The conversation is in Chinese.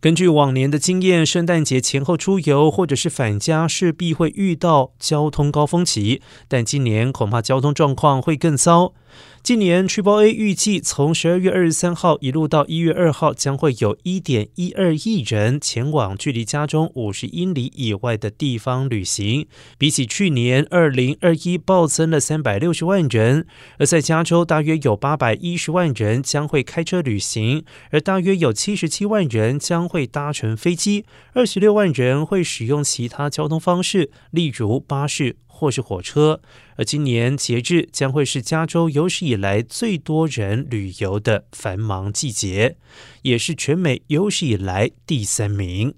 根据往年的经验，圣诞节前后出游或者是返家，势必会遇到交通高峰期，但今年恐怕交通状况会更糟。今年 Triple A 预计从十二月二十三号一路到一月二号，将会有一点一二亿人前往距离家中五十英里以外的地方旅行，比起去年二零二一暴增了三百六十万人。而在加州，大约有八百一十万人将会开车旅行，而大约有七十七万人将会搭乘飞机，二十六万人会使用其他交通方式，例如巴士。或是火车，而今年节日将会是加州有史以来最多人旅游的繁忙季节，也是全美有史以来第三名。